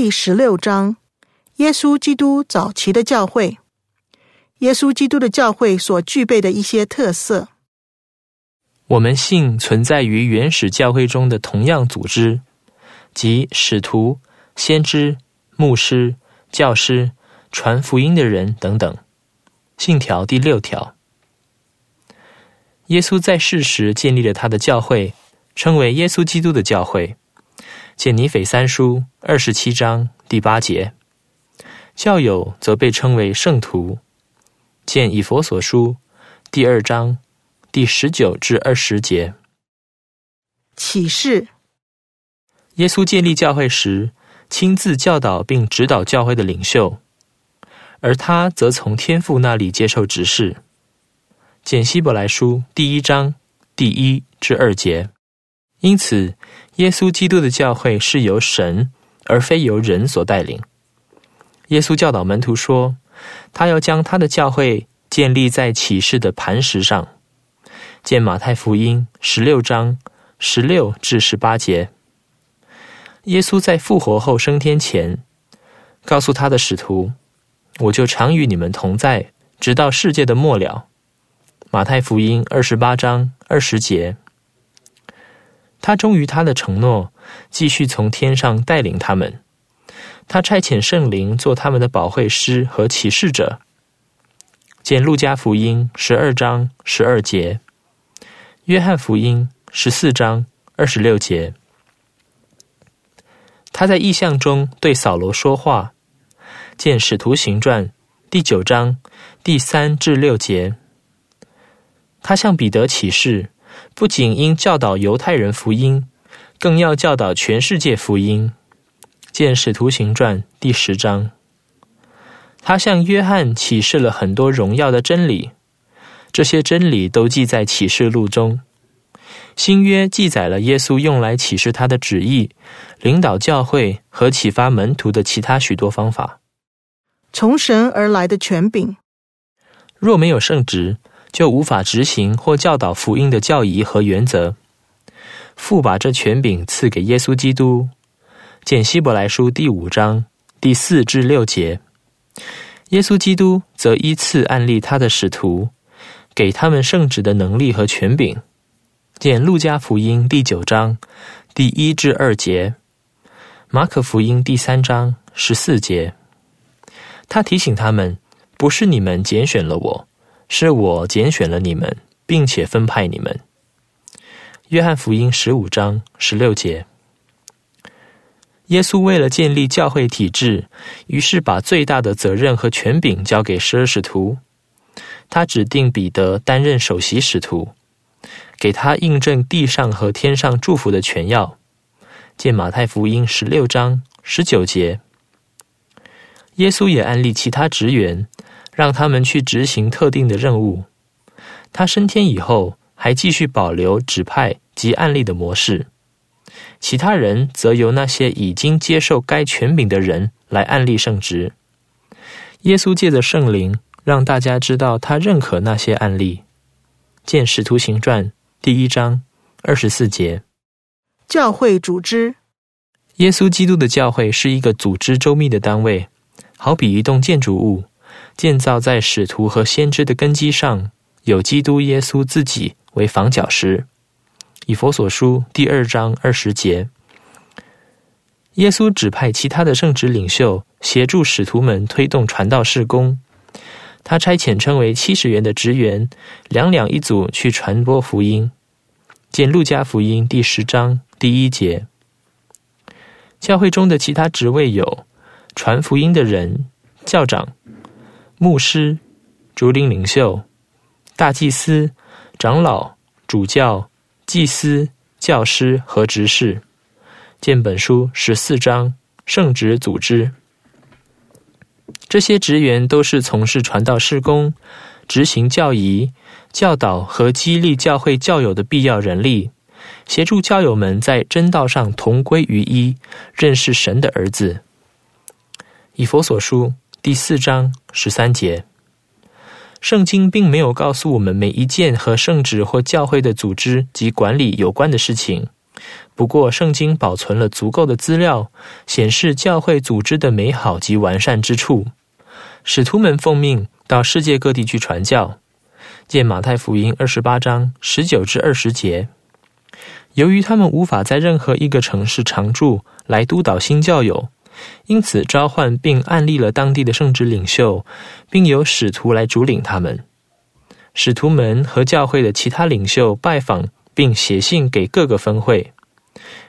第十六章：耶稣基督早期的教会。耶稣基督的教会所具备的一些特色。我们信存在于原始教会中的同样组织，即使徒、先知、牧师、教师、传福音的人等等。信条第六条。耶稣在世时建立了他的教会，称为耶稣基督的教会。见尼斐三书二十七章第八节。教友则被称为圣徒。见以佛所书第二章第十九至二十节。启示。耶稣建立教会时，亲自教导并指导教会的领袖，而他则从天父那里接受指示。见希伯来书第一章第一至二节，因此，耶稣基督的教会是由神而非由人所带领。耶稣教导门徒说，他要将他的教会建立在启示的磐石上。见马太福音十六章十六至十八节。耶稣在复活后升天前，告诉他的使徒：“我就常与你们同在，直到世界的末了。”马太福音二十八章二十节，他忠于他的承诺，继续从天上带领他们。他差遣圣灵做他们的保惠师和启示者。见路加福音十二章十二节，约翰福音十四章二十六节。他在异象中对扫罗说话。见使徒行传第九章第三至六节。他向彼得启示，不仅应教导犹太人福音，更要教导全世界福音。见《使徒行传》第十章。他向约翰启示了很多荣耀的真理，这些真理都记在启示录中。新约记载了耶稣用来启示他的旨意、领导教会和启发门徒的其他许多方法。从神而来的权柄，若没有圣职。就无法执行或教导福音的教义和原则。父把这权柄赐给耶稣基督，见希伯来书第五章第四至六节。耶稣基督则依次按立他的使徒，给他们圣职的能力和权柄。见路加福音第九章第一至二节，马可福音第三章十四节。他提醒他们：不是你们拣选了我。是我拣选了你们，并且分派你们。约翰福音十五章十六节。耶稣为了建立教会体制，于是把最大的责任和权柄交给十二使徒。他指定彼得担任首席使徒，给他印证地上和天上祝福的权钥。见马太福音十六章十九节。耶稣也安立其他职员。让他们去执行特定的任务。他升天以后，还继续保留指派及案例的模式。其他人则由那些已经接受该权柄的人来案例圣职。耶稣借着圣灵，让大家知道他认可那些案例。见《使徒行传》第一章二十四节。教会组织。耶稣基督的教会是一个组织周密的单位，好比一栋建筑物。建造在使徒和先知的根基上，有基督耶稣自己为房角石。以佛所书第二章二十节。耶稣指派其他的圣职领袖协助使徒们推动传道事工。他差遣称为七十员的职员，两两一组去传播福音。见路加福音第十章第一节。教会中的其他职位有传福音的人、教长。牧师、主领领袖、大祭司、长老、主教、祭司、教师和执事，见本书十四章圣职组织。这些职员都是从事传道事工、执行教仪、教导和激励教会教友的必要人力，协助教友们在真道上同归于一，认识神的儿子。以佛所书。第四章十三节，圣经并没有告诉我们每一件和圣职或教会的组织及管理有关的事情，不过，圣经保存了足够的资料，显示教会组织的美好及完善之处。使徒们奉命到世界各地去传教，见马太福音二十八章十九至二十节。由于他们无法在任何一个城市常住来督导新教友，因此召唤并按立了当地的圣职领袖，并由使徒来主领他们。使徒们和教会的其他领袖拜访，并写信给各个分会。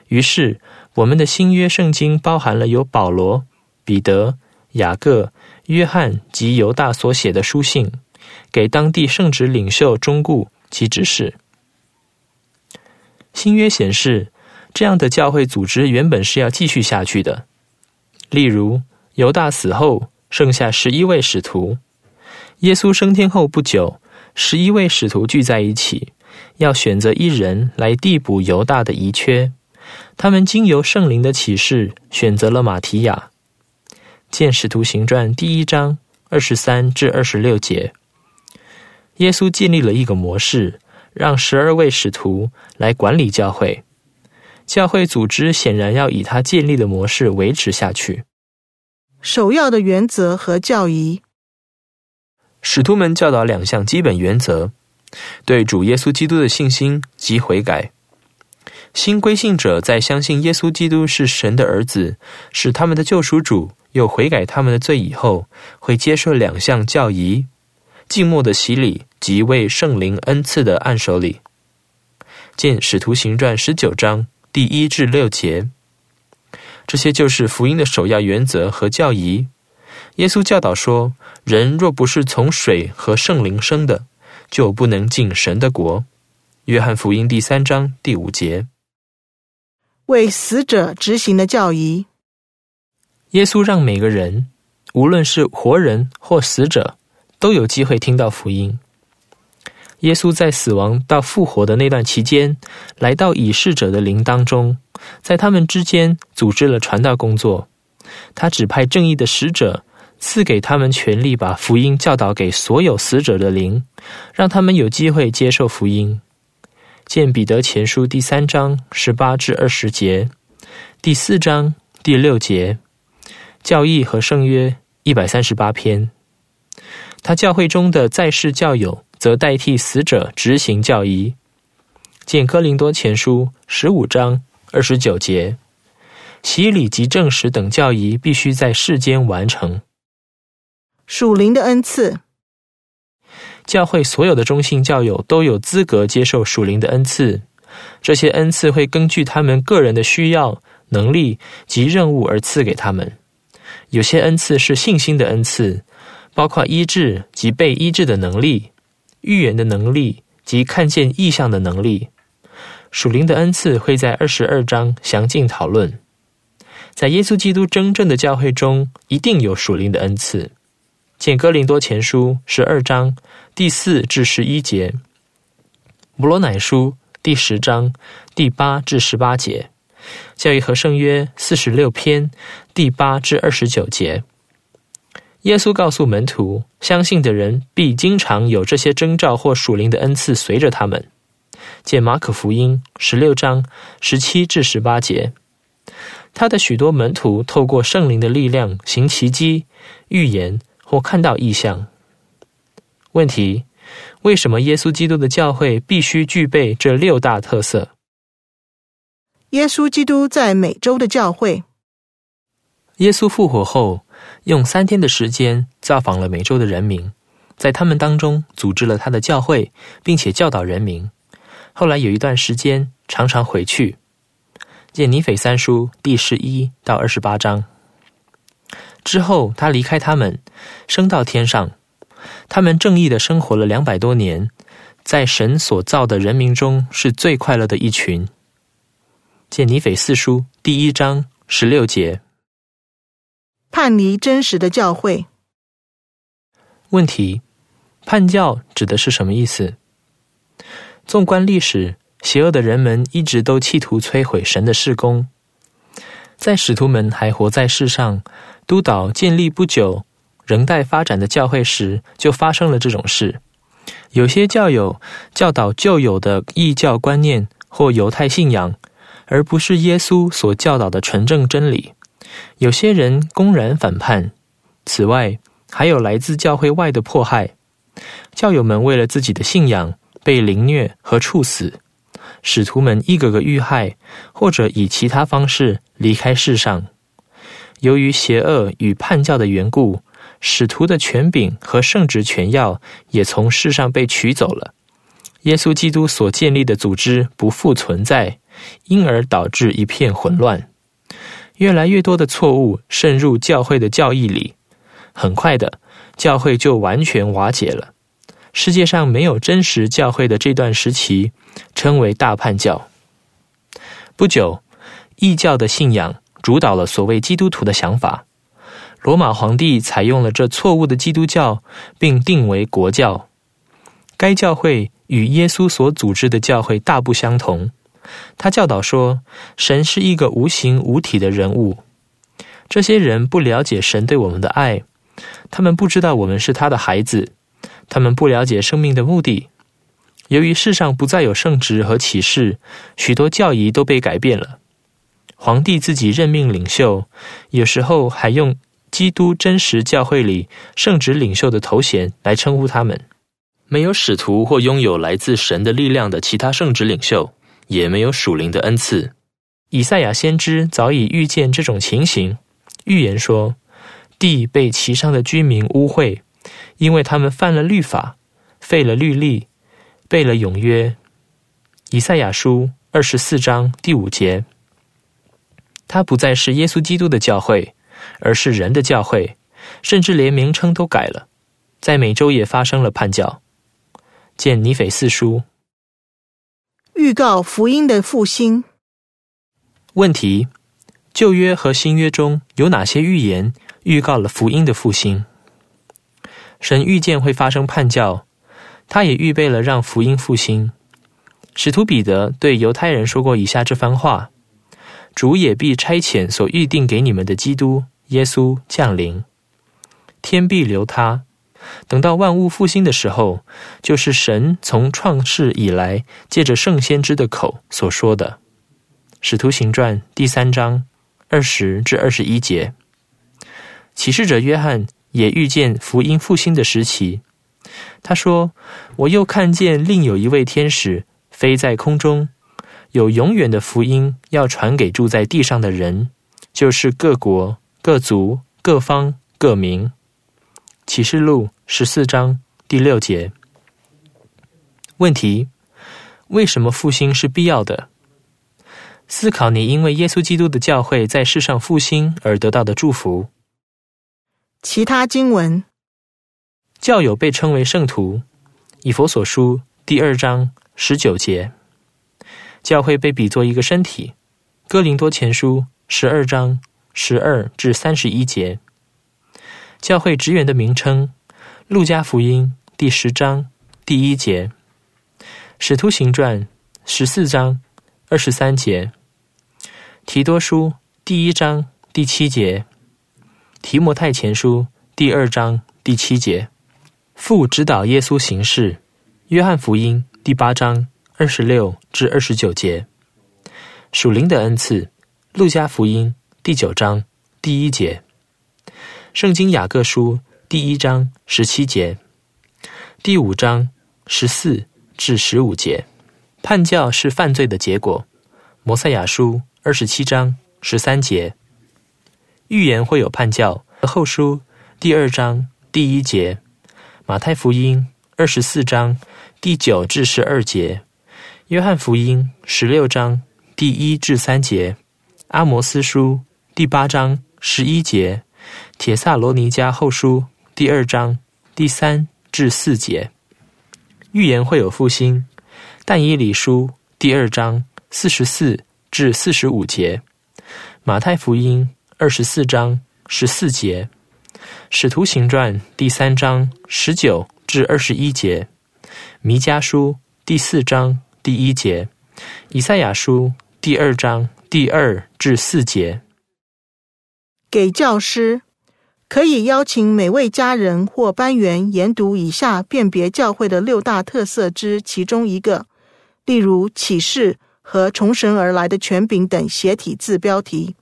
于是，我们的新约圣经包含了由保罗、彼得、雅各、约翰及犹大所写的书信，给当地圣职领袖忠告及指示。新约显示，这样的教会组织原本是要继续下去的。例如，犹大死后，剩下十一位使徒；耶稣升天后不久，十一位使徒聚在一起，要选择一人来递补犹大的遗缺。他们经由圣灵的启示，选择了马提亚。见使徒行传第一章二十三至二十六节。耶稣建立了一个模式，让十二位使徒来管理教会。教会组织显然要以他建立的模式维持下去。首要的原则和教义。使徒们教导两项基本原则：对主耶稣基督的信心及悔改。新归信者在相信耶稣基督是神的儿子，是他们的救赎主，又悔改他们的罪以后，会接受两项教仪：静默的洗礼及为圣灵恩赐的按手礼。见《使徒行传》十九章第一至六节。这些就是福音的首要原则和教义。耶稣教导说：人若不是从水和圣灵生的，就不能进神的国。约翰福音第三章第五节。为死者执行的教义，耶稣让每个人，无论是活人或死者，都有机会听到福音。耶稣在死亡到复活的那段期间，来到已逝者的灵当中，在他们之间组织了传道工作。他指派正义的使者，赐给他们权力，把福音教导给所有死者的灵，让他们有机会接受福音。见彼得前书第三章十八至二十节，第四章第六节，教义和圣约一百三十八篇。他教会中的在世教友则代替死者执行教义。见哥林多前书十五章二十九节，洗礼及证实等教义必须在世间完成。属灵的恩赐。教会所有的中性教友都有资格接受属灵的恩赐，这些恩赐会根据他们个人的需要、能力及任务而赐给他们。有些恩赐是信心的恩赐，包括医治及被医治的能力、预言的能力及看见异象的能力。属灵的恩赐会在二十二章详尽讨论。在耶稣基督真正的教会中，一定有属灵的恩赐。见哥林多前书十二章第四至十一节，摩罗乃书第十章第八至十八节，教义和圣约四十六篇第八至二十九节。耶稣告诉门徒，相信的人必经常有这些征兆或属灵的恩赐随着他们。见马可福音十六章十七至十八节，他的许多门徒透过圣灵的力量行奇迹、预言。或看到异象。问题：为什么耶稣基督的教会必须具备这六大特色？耶稣基督在美洲的教会。耶稣复活后，用三天的时间造访了美洲的人民，在他们当中组织了他的教会，并且教导人民。后来有一段时间，常常回去。见尼腓三书第十一到二十八章。之后，他离开他们，升到天上。他们正义的生活了两百多年，在神所造的人民中是最快乐的一群。见尼腓四书第一章十六节。叛离真实的教会。问题：叛教指的是什么意思？纵观历史，邪恶的人们一直都企图摧毁神的事工。在使徒们还活在世上，督导建立不久、仍待发展的教会时，就发生了这种事。有些教友教导旧有的异教观念或犹太信仰，而不是耶稣所教导的纯正真理。有些人公然反叛。此外，还有来自教会外的迫害。教友们为了自己的信仰被凌虐和处死，使徒们一个个遇害，或者以其他方式离开世上。由于邪恶与叛教的缘故，使徒的权柄和圣职权要也从世上被取走了。耶稣基督所建立的组织不复存在，因而导致一片混乱。越来越多的错误渗入教会的教义里，很快的，教会就完全瓦解了。世界上没有真实教会的这段时期，称为大叛教。不久，异教的信仰主导了所谓基督徒的想法。罗马皇帝采用了这错误的基督教，并定为国教。该教会与耶稣所组织的教会大不相同。他教导说，神是一个无形无体的人物。这些人不了解神对我们的爱，他们不知道我们是他的孩子。他们不了解生命的目的。由于世上不再有圣职和启示，许多教义都被改变了。皇帝自己任命领袖，有时候还用基督真实教会里圣职领袖的头衔来称呼他们。没有使徒或拥有来自神的力量的其他圣职领袖，也没有属灵的恩赐。以赛亚先知早已预见这种情形，预言说：地被其上的居民污秽。因为他们犯了律法，废了律例，背了永约。以赛亚书二十四章第五节，他不再是耶稣基督的教会，而是人的教会，甚至连名称都改了。在美洲也发生了叛教。见尼腓四书。预告福音的复兴。问题：旧约和新约中有哪些预言预告了福音的复兴？神预见会发生叛教，他也预备了让福音复兴。使徒彼得对犹太人说过以下这番话：“主也必差遣所预定给你们的基督耶稣降临，天必留他，等到万物复兴的时候，就是神从创世以来借着圣先知的口所说的。”使徒行传第三章二十至二十一节，启示者约翰。也遇见福音复兴的时期。他说：“我又看见另有一位天使飞在空中，有永远的福音要传给住在地上的人，就是各国、各族、各方、各民。”启示录十四章第六节。问题：为什么复兴是必要的？思考你因为耶稣基督的教会在世上复兴而得到的祝福。其他经文，教友被称为圣徒，以佛所书第二章十九节。教会被比作一个身体，哥林多前书十二章十二至三十一节。教会职员的名称，路加福音第十章第一节，使徒行传十四章二十三节，提多书第一章第七节。提摩太前书第二章第七节，父指导耶稣行事。约翰福音第八章二十六至二十九节，属灵的恩赐。路加福音第九章第一节，圣经雅各书第一章十七节，第五章十四至十五节。叛教是犯罪的结果。摩赛亚书二十七章十三节。预言会有叛教。后书第二章第一节，马太福音二十四章第九至十二节，约翰福音十六章第一至三节，阿摩斯书第八章十一节，铁萨罗尼迦后书第二章第三至四节。预言会有复兴。但以理书第二章四十四至四十五节，马太福音。二十四章十四节，使徒行传第三章十九至二十一节，弥迦书第四章第一节，以赛亚书第二章第二至四节。给教师可以邀请每位家人或班员研读以下辨别教会的六大特色之其中一个，例如启示和从神而来的权柄等斜体字标题。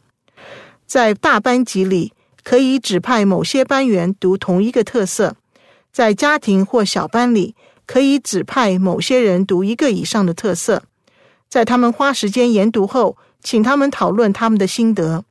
在大班级里，可以指派某些班员读同一个特色；在家庭或小班里，可以指派某些人读一个以上的特色。在他们花时间研读后，请他们讨论他们的心得。